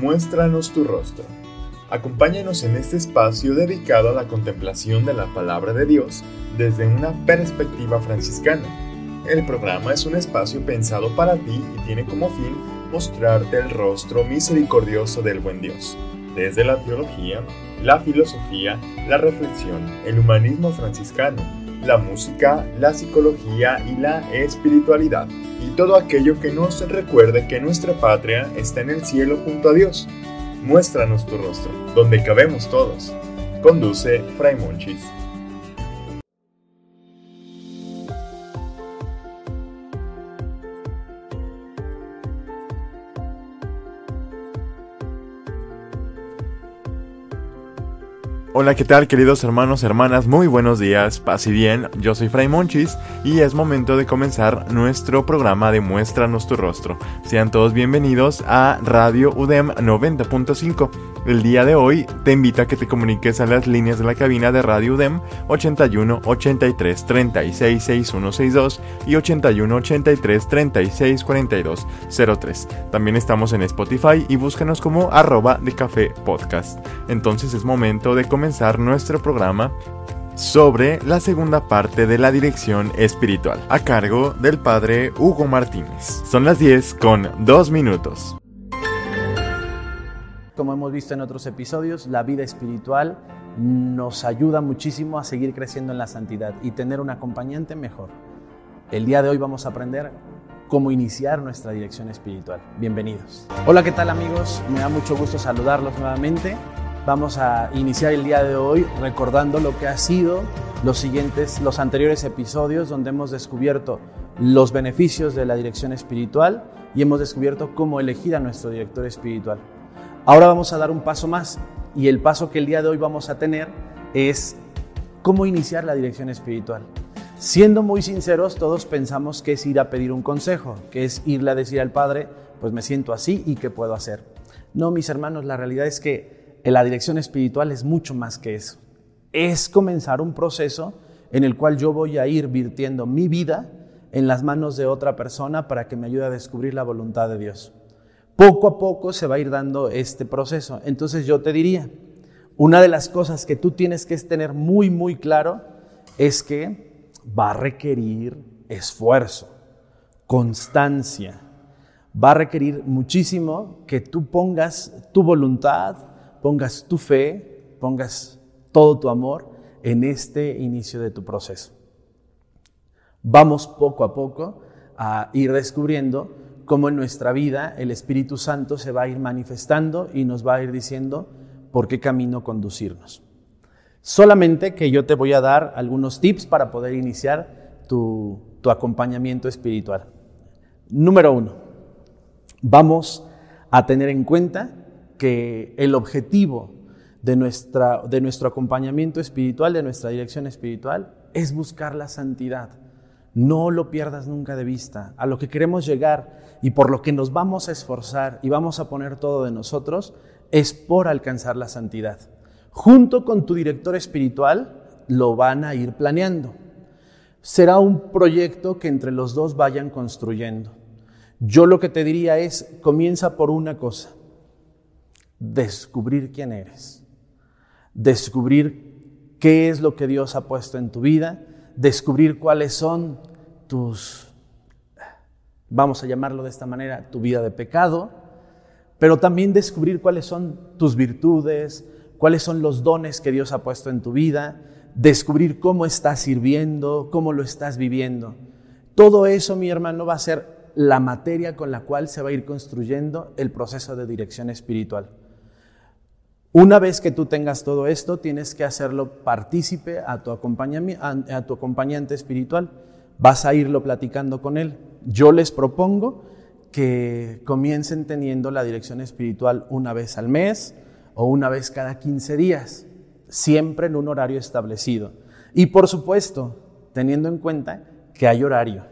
Muéstranos tu rostro. Acompáñanos en este espacio dedicado a la contemplación de la palabra de Dios desde una perspectiva franciscana. El programa es un espacio pensado para ti y tiene como fin mostrarte el rostro misericordioso del buen Dios, desde la teología, la filosofía, la reflexión, el humanismo franciscano, la música, la psicología y la espiritualidad, y todo aquello que nos recuerde que nuestra patria está en el cielo junto a Dios Muéstranos tu rostro, donde cabemos todos. Conduce Fray Monchis. Hola, ¿qué tal queridos hermanos, hermanas? Muy buenos días, paz y bien. Yo soy Fray Monchis y es momento de comenzar nuestro programa de Muéstranos tu rostro. Sean todos bienvenidos a Radio UDEM 90.5. El día de hoy te invito a que te comuniques a las líneas de la cabina de Radio UDEM 81 83 36 6162 y 81 83 36 42 03. También estamos en Spotify y búscanos como arroba de. Entonces es momento de comenzar nuestro programa sobre la segunda parte de la dirección espiritual, a cargo del padre Hugo Martínez. Son las 10 con 2 minutos. Como hemos visto en otros episodios, la vida espiritual nos ayuda muchísimo a seguir creciendo en la santidad y tener un acompañante mejor. El día de hoy vamos a aprender cómo iniciar nuestra dirección espiritual. Bienvenidos. Hola, ¿qué tal amigos? Me da mucho gusto saludarlos nuevamente. Vamos a iniciar el día de hoy recordando lo que ha sido los siguientes, los anteriores episodios donde hemos descubierto los beneficios de la dirección espiritual y hemos descubierto cómo elegir a nuestro director espiritual. Ahora vamos a dar un paso más y el paso que el día de hoy vamos a tener es cómo iniciar la dirección espiritual. Siendo muy sinceros, todos pensamos que es ir a pedir un consejo, que es irle a decir al Padre, pues me siento así y qué puedo hacer. No, mis hermanos, la realidad es que la dirección espiritual es mucho más que eso. Es comenzar un proceso en el cual yo voy a ir virtiendo mi vida en las manos de otra persona para que me ayude a descubrir la voluntad de Dios poco a poco se va a ir dando este proceso. Entonces yo te diría, una de las cosas que tú tienes que tener muy, muy claro es que va a requerir esfuerzo, constancia, va a requerir muchísimo que tú pongas tu voluntad, pongas tu fe, pongas todo tu amor en este inicio de tu proceso. Vamos poco a poco a ir descubriendo cómo en nuestra vida el Espíritu Santo se va a ir manifestando y nos va a ir diciendo por qué camino conducirnos. Solamente que yo te voy a dar algunos tips para poder iniciar tu, acompañamiento espiritual. Número uno, vamos a tener en cuenta que el objetivo de, nuestra, de nuestro acompañamiento espiritual, de nuestra dirección espiritual, es buscar la santidad. No lo pierdas nunca de vista. A lo que queremos llegar y por lo que nos vamos a esforzar y vamos a poner todo de nosotros es por alcanzar la santidad. Junto con tu director espiritual lo van a ir planeando. Será un proyecto que entre los dos vayan construyendo. Yo lo que te diría es, comienza por una cosa, descubrir quién eres, descubrir qué es lo que Dios ha puesto en tu vida, descubrir cuáles son tus, vamos a llamarlo de esta manera, tu vida de pecado, pero también descubrir cuáles son tus virtudes, cuáles son los dones que Dios ha puesto en tu vida, descubrir cómo estás sirviendo, cómo lo estás viviendo. Todo eso, mi hermano, va a ser la materia con la cual se va a ir construyendo el proceso de dirección espiritual. Una vez que tú tengas todo esto, tienes que hacerlo partícipe a tu, a tu acompañante espiritual. Vas a irlo platicando con él. Yo les propongo que comiencen teniendo la dirección espiritual una vez al mes o una vez cada 15 días, siempre en un horario establecido. Y por supuesto, teniendo en cuenta que hay horario.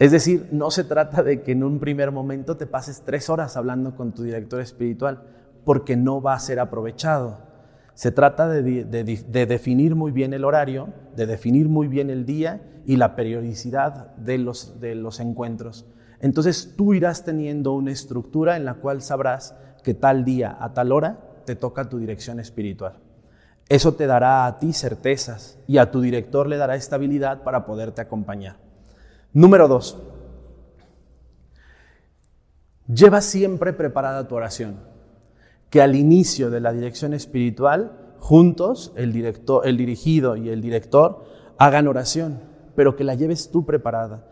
Es decir, no se trata de que en un primer momento te pases tres horas hablando con tu director espiritual porque no va a ser aprovechado. Se trata de, definir muy bien el horario, de definir muy bien el día y la periodicidad de los, de los encuentros. Entonces tú irás teniendo una estructura en la cual sabrás que tal día, a tal hora, te toca tu dirección espiritual. Eso te dará a ti certezas y a tu director le dará estabilidad para poderte acompañar. Número dos, lleva siempre preparada tu oración, que al inicio de la dirección espiritual, juntos, el, director, el dirigido y el director, hagan oración, pero que la lleves tú preparada,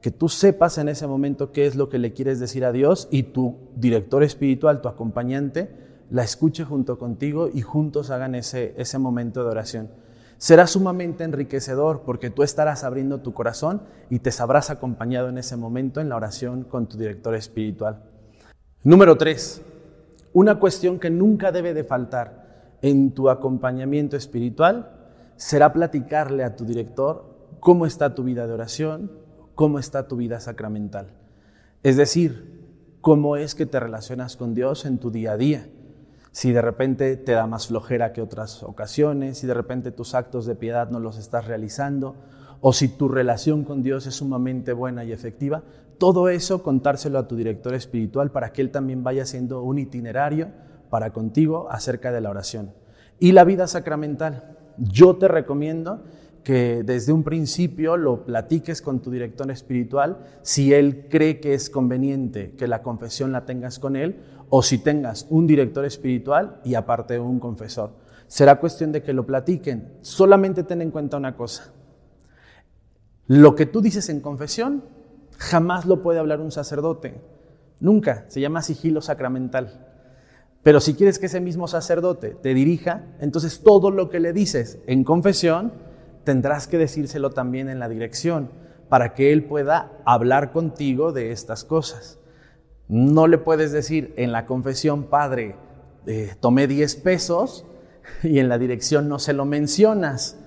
que tú sepas en ese momento qué es lo que le quieres decir a Dios y tu director espiritual, tu acompañante, la escuche junto contigo y juntos hagan ese, ese momento de oración. Será sumamente enriquecedor porque tú estarás abriendo tu corazón y te sabrás acompañado en ese momento en la oración con tu director espiritual. Número tres, una cuestión que nunca debe de faltar en tu acompañamiento espiritual será platicarle a tu director cómo está tu vida de oración, cómo está tu vida sacramental. Es decir, cómo es que te relacionas con Dios en tu día a día si de repente te da más flojera que otras ocasiones, si de repente tus actos de piedad no los estás realizando, o si tu relación con Dios es sumamente buena y efectiva, todo eso contárselo a tu director espiritual para que él también vaya haciendo un itinerario para contigo acerca de la oración. Y la vida sacramental. Yo te recomiendo que desde un principio lo platiques con tu director espiritual si él cree que es conveniente que la confesión la tengas con él o si tengas un director espiritual y aparte un confesor. Será cuestión de que lo platiquen. Solamente ten en cuenta una cosa. Lo que tú dices en confesión jamás lo puede hablar un sacerdote. Nunca. Se llama sigilo sacramental. Pero si quieres que ese mismo sacerdote te dirija, entonces todo lo que le dices en confesión tendrás que decírselo también en la dirección para que él pueda hablar contigo de estas cosas. No le puedes decir en la confesión, Padre, eh, tomé 10 pesos y en la dirección no se lo mencionas,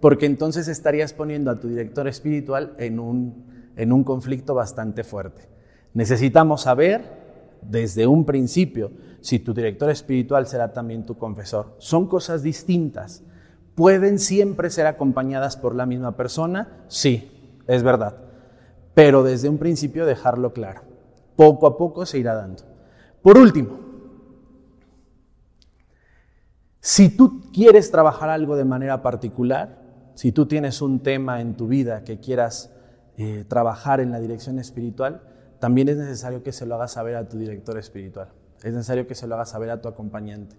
porque entonces estarías poniendo a tu director espiritual en un, en un conflicto bastante fuerte. Necesitamos saber desde un principio si tu director espiritual será también tu confesor. Son cosas distintas. ¿Pueden siempre ser acompañadas por la misma persona? Sí, es verdad. Pero desde un principio dejarlo claro. Poco a poco se irá dando. Por último, si tú quieres trabajar algo de manera particular, si tú tienes un tema en tu vida que quieras eh, trabajar en la dirección espiritual, también es necesario que se lo hagas saber a tu director espiritual. Es necesario que se lo hagas saber a tu acompañante,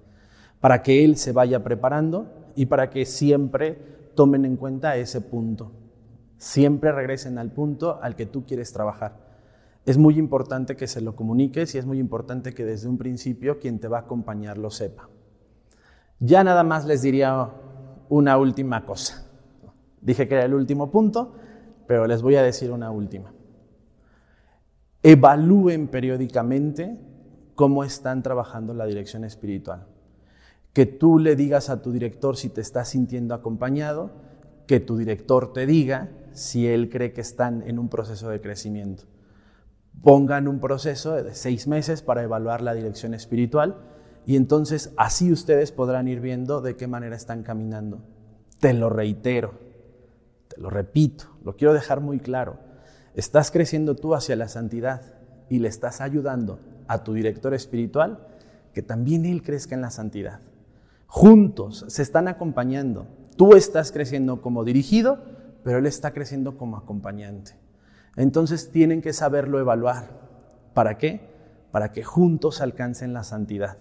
para que él se vaya preparando y para que siempre tomen en cuenta ese punto. Siempre regresen al punto al que tú quieres trabajar es muy importante que se lo comuniques y es muy importante que desde un principio quien te va a acompañar lo sepa. Ya nada más les diría una última cosa. Dije que era el último punto, pero les voy a decir una última. Evalúen periódicamente cómo están trabajando la dirección espiritual. Que tú le digas a tu director si te estás sintiendo acompañado, que tu director te diga si él cree que están en un proceso de crecimiento pongan un proceso de seis meses para evaluar la dirección espiritual y entonces así ustedes podrán ir viendo de qué manera están caminando. Te lo reitero, lo repito, lo quiero dejar muy claro. Estás creciendo tú hacia la santidad y le estás ayudando a tu director espiritual que también él crezca en la santidad. Juntos se están acompañando. Tú estás creciendo como dirigido, pero él está creciendo como acompañante. Entonces tienen que saberlo evaluar. ¿Para qué? Para que juntos alcancen la santidad.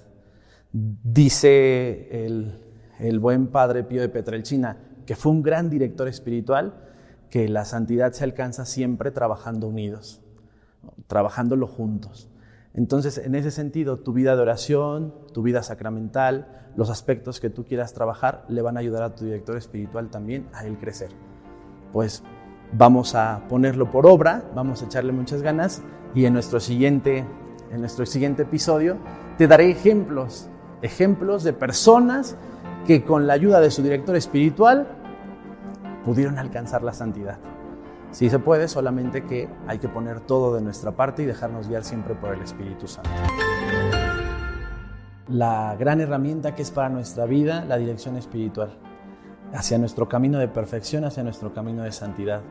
Dice el, buen padre Pío de Petrelchina, que fue un gran director espiritual, que la santidad se alcanza siempre trabajando unidos, trabajándolo juntos. Entonces, en ese sentido, tu vida de oración, tu vida sacramental, los aspectos que tú quieras trabajar, le van a ayudar a tu director espiritual también a él crecer. Pues vamos a ponerlo por obra, vamos a echarle muchas ganas y en nuestro siguiente, en nuestro siguiente episodio te daré ejemplos, ejemplos de personas que con la ayuda de su director espiritual pudieron alcanzar la santidad. Sí se puede, solamente que hay que poner todo de nuestra parte y dejarnos guiar siempre por el Espíritu Santo. La gran herramienta que es para nuestra vida, la dirección espiritual hacia nuestro camino de perfección, hacia nuestro camino de santidad.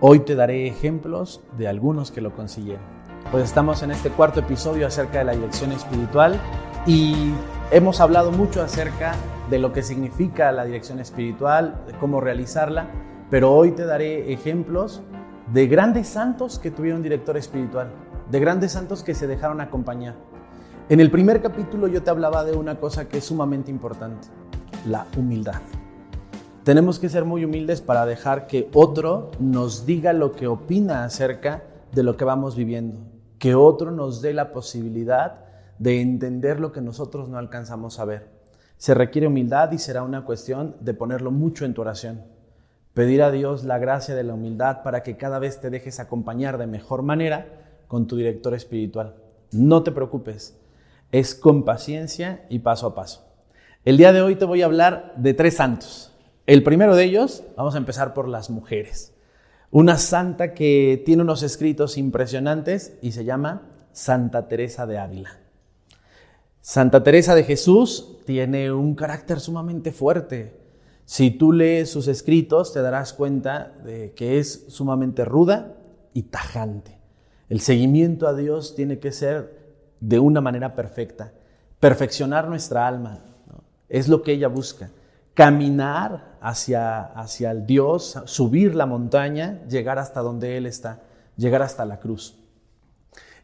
Hoy te daré ejemplos de algunos que lo consiguieron. Pues estamos en este cuarto episodio acerca de la dirección espiritual y hemos hablado mucho acerca de lo que significa la dirección espiritual, de cómo realizarla, pero hoy te daré ejemplos de grandes santos que tuvieron director espiritual, de grandes santos que se dejaron acompañar. En el primer capítulo yo te hablaba de una cosa que es sumamente importante, la humildad. Tenemos que ser muy humildes para dejar que otro nos diga lo que opina acerca de lo que vamos viviendo, que otro nos dé la posibilidad de entender lo que nosotros no alcanzamos a ver. Se requiere humildad y será una cuestión de ponerlo mucho en tu oración. Pedir a Dios la gracia de la humildad para que cada vez te dejes acompañar de mejor manera con tu director espiritual. No te preocupes, es con paciencia y paso a paso. El día de hoy te voy a hablar de tres santos. El primero de ellos, vamos a empezar por las mujeres. Una santa que tiene unos escritos impresionantes y se llama Santa Teresa de Ávila. Santa Teresa de Jesús tiene un carácter sumamente fuerte. Si tú lees sus escritos te darás cuenta de que es sumamente ruda y tajante. El seguimiento a Dios tiene que ser de una manera perfecta. Perfeccionar nuestra alma es lo que ella busca caminar hacia, hacia el Dios, subir la montaña, llegar hasta donde Él está, llegar hasta la cruz.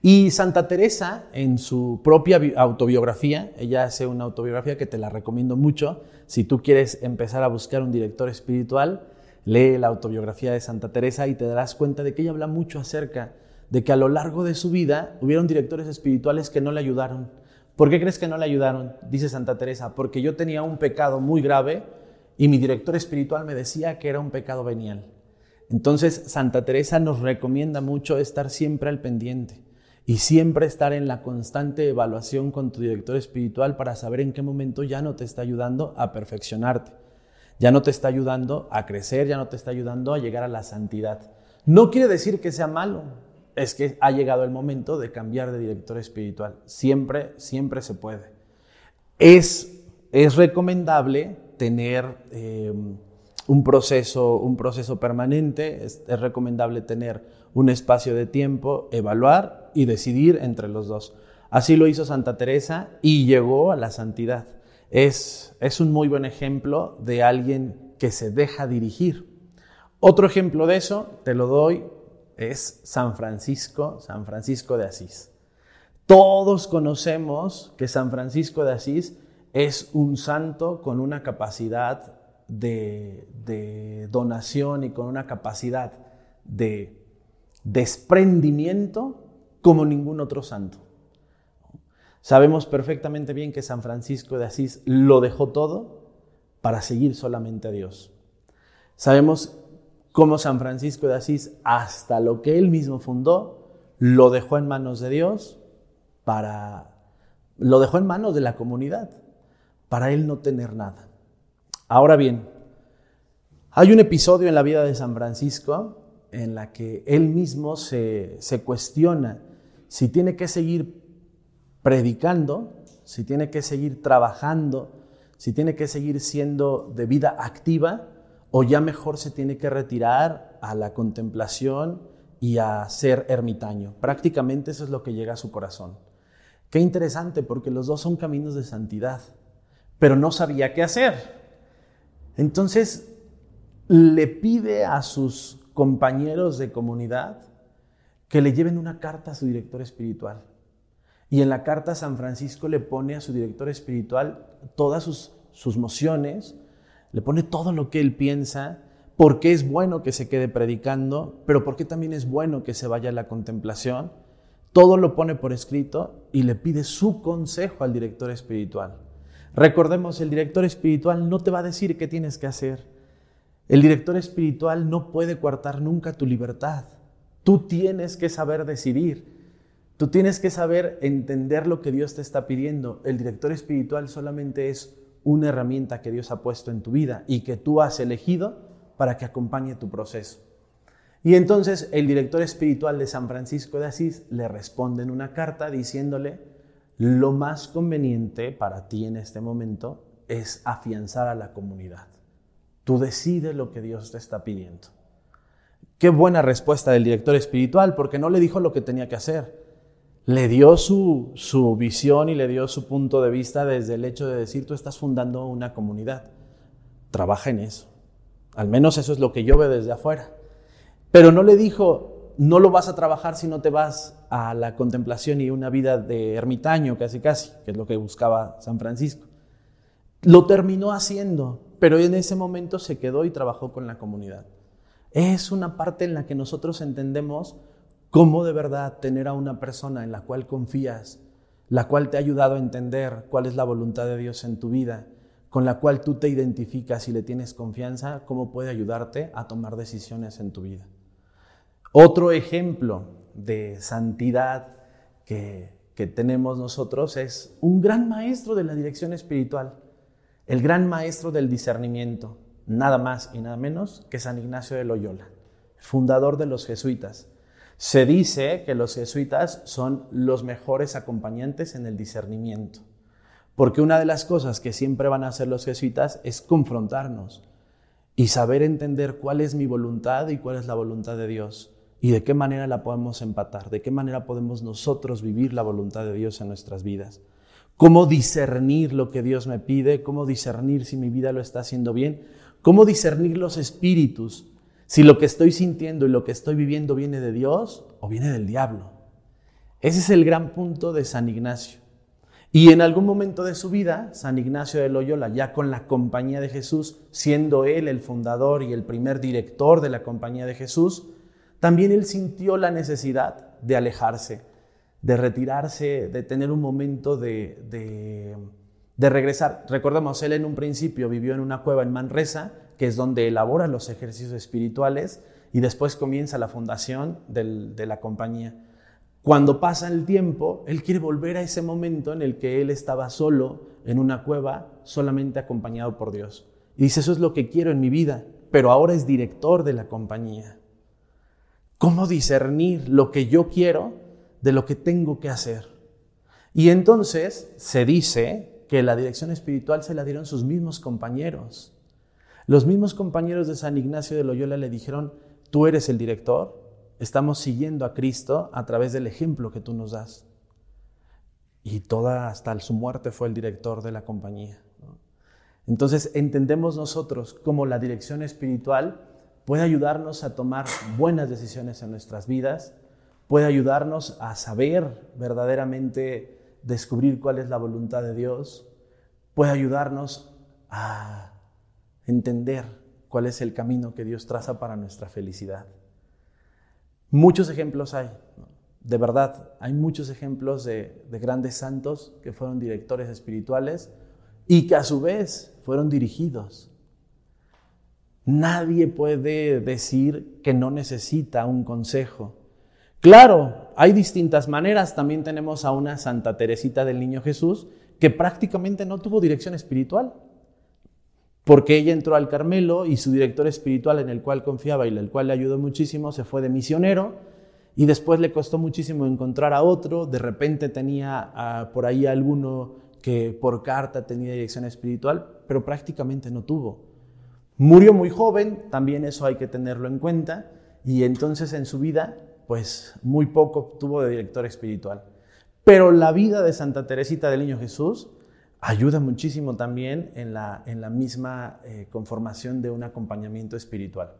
Y Santa Teresa, en su propia autobiografía, ella hace una autobiografía que te la recomiendo mucho, si tú quieres empezar a buscar un director espiritual, lee la autobiografía de Santa Teresa y te darás cuenta de que ella habla mucho acerca de que a lo largo de su vida hubieron directores espirituales que no le ayudaron, ¿Por qué crees que no le ayudaron? Dice Santa Teresa, porque yo tenía un pecado muy grave y mi director espiritual me decía que era un pecado venial. Entonces Santa Teresa nos recomienda mucho estar siempre al pendiente y siempre estar en la constante evaluación con tu director espiritual para saber en qué momento ya no te está ayudando a perfeccionarte, ya no te está ayudando a crecer, ya no te está ayudando a llegar a la santidad. No quiere decir que sea malo, es que ha llegado el momento de cambiar de director espiritual. Siempre, siempre se puede. Es, es recomendable tener eh, un, proceso, un proceso permanente, es, es, recomendable tener un espacio de tiempo, evaluar y decidir entre los dos. Así lo hizo Santa Teresa y llegó a la santidad. Es, es un muy buen ejemplo de alguien que se deja dirigir. Otro ejemplo de eso te lo doy es San Francisco, San Francisco de Asís. Todos conocemos que San Francisco de Asís es un santo con una capacidad de, donación y con una capacidad de desprendimiento como ningún otro santo. Sabemos perfectamente bien que San Francisco de Asís lo dejó todo para seguir solamente a Dios. Sabemos como San Francisco de Asís, hasta lo que él mismo fundó, lo dejó en manos de Dios para lo dejó en manos de la comunidad para él no tener nada. Ahora bien, hay un episodio en la vida de San Francisco en la que él mismo se, se cuestiona si tiene que seguir predicando, si tiene que seguir trabajando, si tiene que seguir siendo de vida activa o ya mejor se tiene que retirar a la contemplación y a ser ermitaño. Prácticamente eso es lo que llega a su corazón. Qué interesante porque los dos son caminos de santidad, pero no sabía qué hacer. Entonces le pide a sus compañeros de comunidad que le lleven una carta a su director espiritual. Y en la carta San Francisco le pone a su director espiritual todas sus, sus mociones, le pone todo lo que él piensa, porque es bueno que se quede predicando, pero porque también es bueno que se vaya a la contemplación. Todo lo pone por escrito y le pide su consejo al director espiritual. Recordemos, el director espiritual no te va a decir qué tienes que hacer. El director espiritual no puede coartar nunca tu libertad. Tú tienes que saber decidir. Tú tienes que saber entender lo que Dios te está pidiendo. El director espiritual solamente es una herramienta que Dios ha puesto en tu vida y que tú has elegido para que acompañe tu proceso. Y entonces el director espiritual de San Francisco de Asís le responde en una carta diciéndole, lo más conveniente para ti en este momento es afianzar a la comunidad. Tú decides lo que Dios te está pidiendo. Qué buena respuesta del director espiritual, porque no le dijo lo que tenía que hacer, le dio su, su visión y le dio su punto de vista desde el hecho de decir, tú estás fundando una comunidad, trabaja en eso. Al menos eso es lo que yo veo desde afuera. Pero no le dijo, no lo vas a trabajar si no te vas a la contemplación y una vida de ermitaño, casi casi, que es lo que buscaba San Francisco. Lo terminó haciendo, pero en ese momento se quedó y trabajó con la comunidad. Es una parte en la que nosotros entendemos cómo de verdad tener a una persona en la cual confías, la cual te ha ayudado a entender cuál es la voluntad de Dios en tu vida, con la cual tú te identificas y le tienes confianza, cómo puede ayudarte a tomar decisiones en tu vida. Otro ejemplo de santidad que, que tenemos nosotros es un gran maestro de la dirección espiritual, el gran maestro del discernimiento, nada más y nada menos que San Ignacio de Loyola, fundador de los jesuitas. Se dice que los jesuitas son los mejores acompañantes en el discernimiento, porque una de las cosas que siempre van a hacer los jesuitas es confrontarnos y saber entender cuál es mi voluntad y cuál es la voluntad de Dios y de qué manera la podemos empatar, de qué manera podemos nosotros vivir la voluntad de Dios en nuestras vidas. Cómo discernir lo que Dios me pide, cómo discernir si mi vida lo está haciendo bien, cómo discernir los espíritus si lo que estoy sintiendo y lo que estoy viviendo viene de Dios o viene del diablo. Ese es el gran punto de San Ignacio. Y en algún momento de su vida, San Ignacio de Loyola, ya con la compañía de Jesús, siendo él el fundador y el primer director de la compañía de Jesús, también él sintió la necesidad de alejarse, de retirarse, de tener un momento de, de, de regresar. Recordemos, él en un principio vivió en una cueva en Manresa, que es donde elabora los ejercicios espirituales y después comienza la fundación de la compañía. Cuando pasa el tiempo, él quiere volver a ese momento en el que él estaba solo en una cueva, solamente acompañado por Dios. Y dice, eso es lo que quiero en mi vida, pero ahora es director de la compañía. ¿Cómo discernir lo que yo quiero de lo que tengo que hacer? Y entonces se dice que la dirección espiritual se la dieron sus mismos compañeros. Los mismos compañeros de San Ignacio de Loyola le dijeron, tú eres el director, estamos siguiendo a Cristo a través del ejemplo que tú nos das. Y toda, hasta su muerte, fue el director de la compañía. Entonces entendemos nosotros cómo la dirección espiritual puede ayudarnos a tomar buenas decisiones en nuestras vidas, puede ayudarnos a saber verdaderamente descubrir cuál es la voluntad de Dios, puede ayudarnos a entender cuál es el camino que Dios traza para nuestra felicidad. Muchos ejemplos hay, de verdad, hay muchos ejemplos de, grandes santos que fueron directores espirituales y que a su vez fueron dirigidos. Nadie puede decir que no necesita un consejo. Claro, hay distintas maneras. También tenemos a una Santa Teresita del Niño Jesús que prácticamente no tuvo dirección espiritual porque ella entró al Carmelo y su director espiritual en el cual confiaba y el cual le ayudó muchísimo se fue de misionero y después le costó muchísimo encontrar a otro, de repente tenía por ahí alguno que por carta tenía dirección espiritual, pero prácticamente no tuvo. Murió muy joven, también eso hay que tenerlo en cuenta, y entonces en su vida, pues muy poco tuvo de director espiritual. Pero la vida de Santa Teresita del Niño Jesús ayuda muchísimo también en la, en la misma eh, conformación de un acompañamiento espiritual.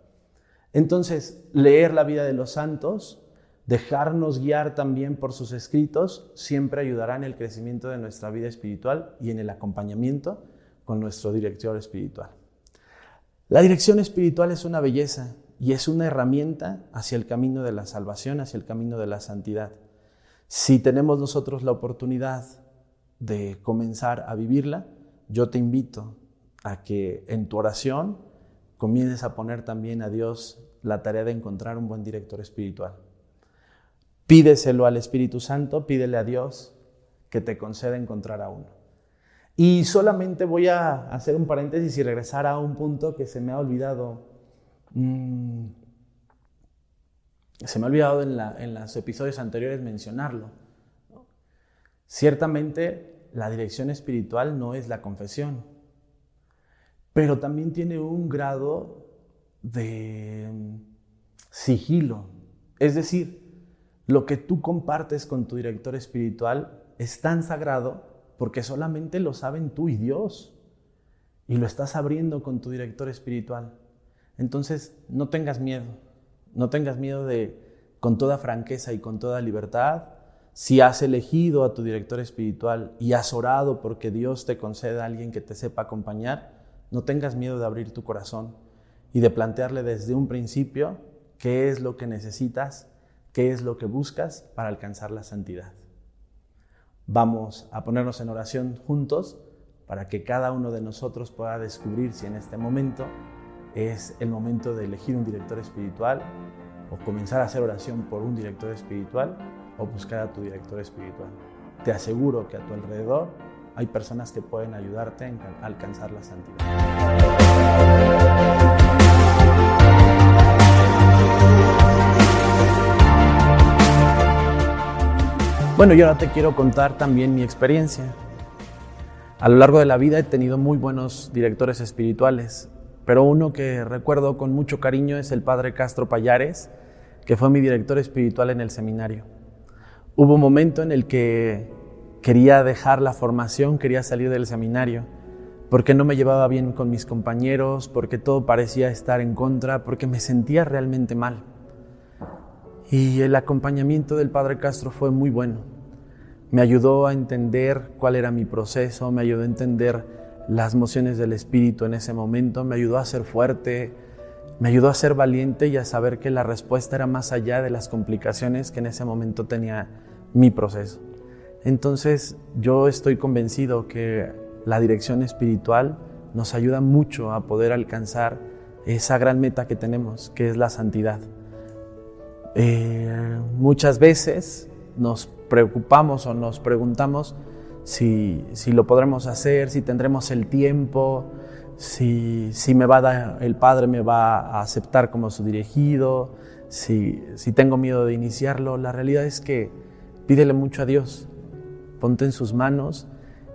Entonces, leer la vida de los santos, dejarnos guiar también por sus escritos, siempre ayudará en el crecimiento de nuestra vida espiritual y en el acompañamiento con nuestro director espiritual. La dirección espiritual es una belleza y es una herramienta hacia el camino de la salvación, hacia el camino de la santidad. Si tenemos nosotros la oportunidad de comenzar a vivirla, yo te invito a que en tu oración comiences a poner también a Dios la tarea de encontrar un buen director espiritual. Pídeselo al Espíritu Santo, pídele a Dios que te conceda encontrar a uno. Y solamente voy a hacer un paréntesis y regresar a un punto que se me ha olvidado. Mm, se me ha olvidado en, en los episodios anteriores mencionarlo. Ciertamente la dirección espiritual no es la confesión, pero también tiene un grado de sigilo. Es decir, Lo que tú compartes con tu director espiritual es tan sagrado porque solamente lo saben tú y Dios. Y lo estás abriendo con tu director espiritual. Entonces, no tengas miedo. No tengas miedo de, con toda franqueza y con toda libertad, si has elegido a tu director espiritual y has orado porque Dios te conceda a alguien que te sepa acompañar, no tengas miedo de abrir tu corazón y de plantearle desde un principio qué es lo que necesitas, qué es lo que buscas para alcanzar la santidad. Vamos a ponernos en oración juntos para que cada uno de nosotros pueda descubrir si en este momento es el momento de elegir un director espiritual o comenzar a hacer oración por un director espiritual o buscar a tu director espiritual. Te aseguro que a tu alrededor hay personas que pueden ayudarte a alcanzar la santidad. Bueno, yo ahora te quiero contar también mi experiencia. A lo largo de la vida he tenido muy buenos directores espirituales, pero uno que recuerdo con mucho cariño es el padre Castro Payares, que fue mi director espiritual en el seminario. Hubo un momento en el que quería dejar la formación, quería salir del seminario, porque no me llevaba bien con mis compañeros, porque todo parecía estar en contra, porque me sentía realmente mal. Y el acompañamiento del Padre Castro fue muy bueno. Me ayudó a entender cuál era mi proceso, me ayudó a entender las mociones del Espíritu en ese momento, me ayudó a ser fuerte, me ayudó a ser valiente y a saber que la respuesta era más allá de las complicaciones que en ese momento tenía mi proceso. Entonces yo estoy convencido que la dirección espiritual nos ayuda mucho a poder alcanzar esa gran meta que tenemos, que es la santidad. Eh, muchas veces nos preocupamos o nos preguntamos si, lo podremos hacer, si tendremos el tiempo, si, me va el Padre me va a aceptar como su dirigido, si, tengo miedo de iniciarlo. La realidad es que pídele mucho a Dios, ponte en sus manos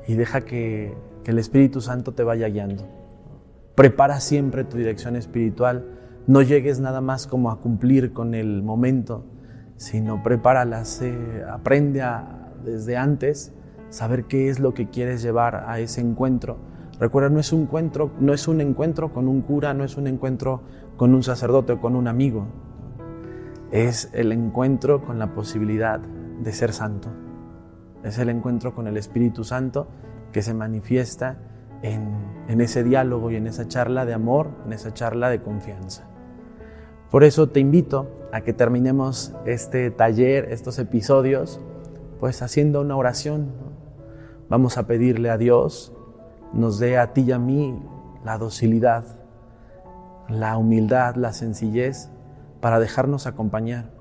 y deja que, que el Espíritu Santo te vaya guiando. Prepara siempre tu dirección espiritual no llegues nada más como a cumplir con el momento, sino prepáralas, aprende a, desde antes saber qué es lo que quieres llevar a ese encuentro. Recuerda, no es un encuentro, no es un encuentro con un cura, no es un encuentro con un sacerdote o con un amigo. Es el encuentro con la posibilidad de ser santo. Es el encuentro con el Espíritu Santo que se manifiesta en, en ese diálogo y en esa charla de amor, en esa charla de confianza. Por eso te invito a que terminemos este taller, estos episodios, pues haciendo una oración. Vamos a pedirle a Dios, nos dé a ti y a mí la docilidad, la humildad, la sencillez para dejarnos acompañar,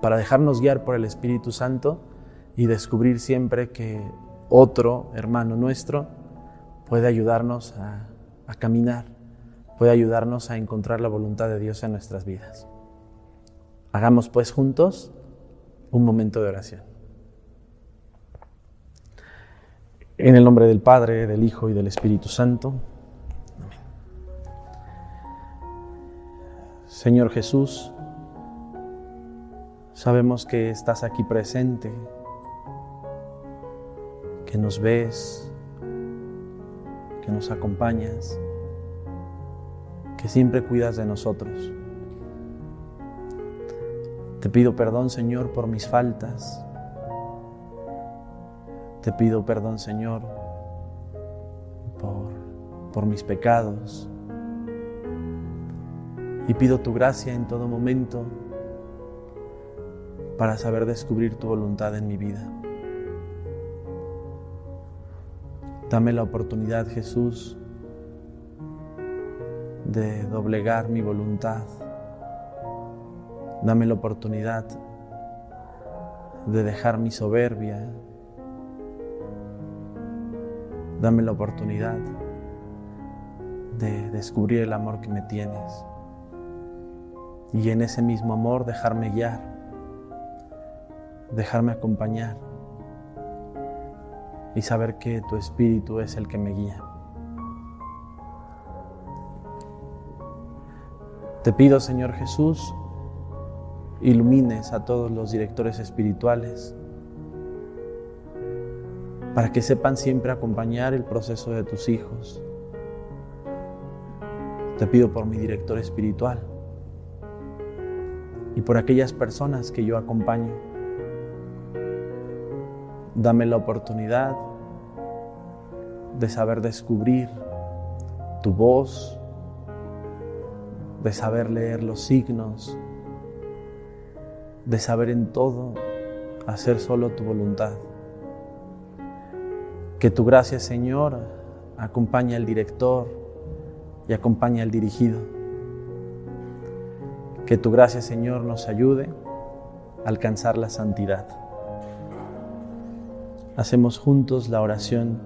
para dejarnos guiar por el Espíritu Santo y descubrir siempre que otro hermano nuestro puede ayudarnos a, a caminar puede ayudarnos a encontrar la voluntad de Dios en nuestras vidas. Hagamos pues juntos un momento de oración. En el nombre del Padre, del Hijo y del Espíritu Santo. Amén. Señor Jesús, sabemos que estás aquí presente, que nos ves, que nos acompañas que siempre cuidas de nosotros. Te pido perdón, Señor, por mis faltas. Te pido perdón, Señor, por, por mis pecados. Y pido tu gracia en todo momento para saber descubrir tu voluntad en mi vida. Dame la oportunidad, Jesús, de doblegar mi voluntad. Dame la oportunidad de dejar mi soberbia. Dame la oportunidad de descubrir el amor que me tienes. Y en ese mismo amor dejarme guiar, dejarme acompañar y saber que tu espíritu es el que me guía. Te pido, Señor Jesús, ilumines a todos los directores espirituales para que sepan siempre acompañar el proceso de tus hijos. Te pido por mi director espiritual y por aquellas personas que yo acompaño. Dame la oportunidad de saber descubrir tu voz, de saber leer los signos, de saber en todo hacer solo tu voluntad. Que tu gracia, Señor, acompañe al director y acompañe al dirigido. Que tu gracia, Señor, nos ayude a alcanzar la santidad. Hacemos juntos la oración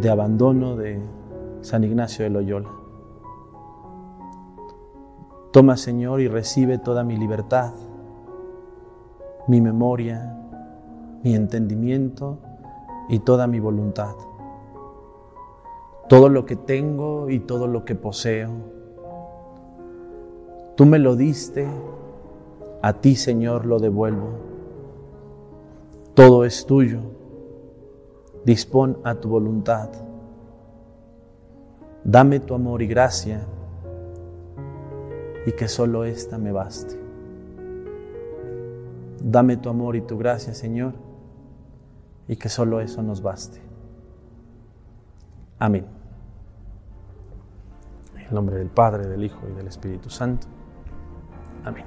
de abandono de San Ignacio de Loyola. Toma, Señor, y recibe toda mi libertad, mi memoria, mi entendimiento y toda mi voluntad. Todo lo que tengo y todo lo que poseo. Tú me lo diste, a ti, Señor, lo devuelvo. Todo es tuyo. Dispón a tu voluntad. Dame tu amor y gracia y que solo esta me baste. Dame tu amor y tu gracia, Señor, y que solo eso nos baste. Amén. En el nombre del Padre, del Hijo y del Espíritu Santo. Amén.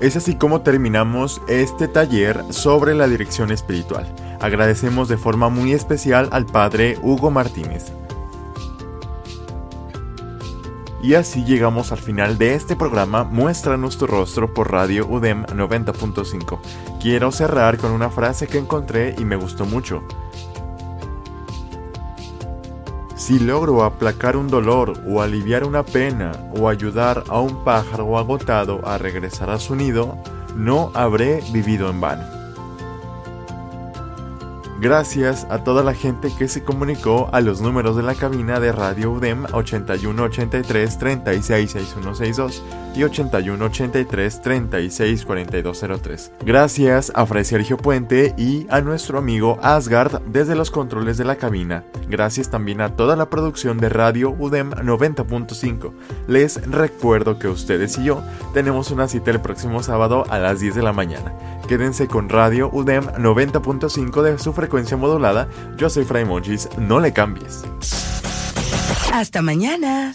Es así como terminamos este taller sobre la dirección espiritual. Agradecemos de forma muy especial al Padre Hugo Martínez. Y así llegamos al final de este programa Muéstranos tu rostro por Radio UDEM 90.5. Quiero cerrar con una frase que encontré y me gustó mucho. Si logro aplacar un dolor o aliviar una pena o ayudar a un pájaro agotado a regresar a su nido, no habré vivido en vano. Gracias a toda la gente que se comunicó a los números de la cabina de Radio UDEM 8183 366162 y 8183 364203. Gracias a Fray Sergio Puente y a nuestro amigo Asgard desde los controles de la cabina. Gracias también a toda la producción de Radio UDEM 90.5. Les recuerdo que ustedes y yo tenemos una cita el próximo sábado a las 10 de la mañana. Quédense con Radio UDEM 90.5 de su frecuencia modulada. Yo soy Fray Monchis, no le cambies. Hasta mañana.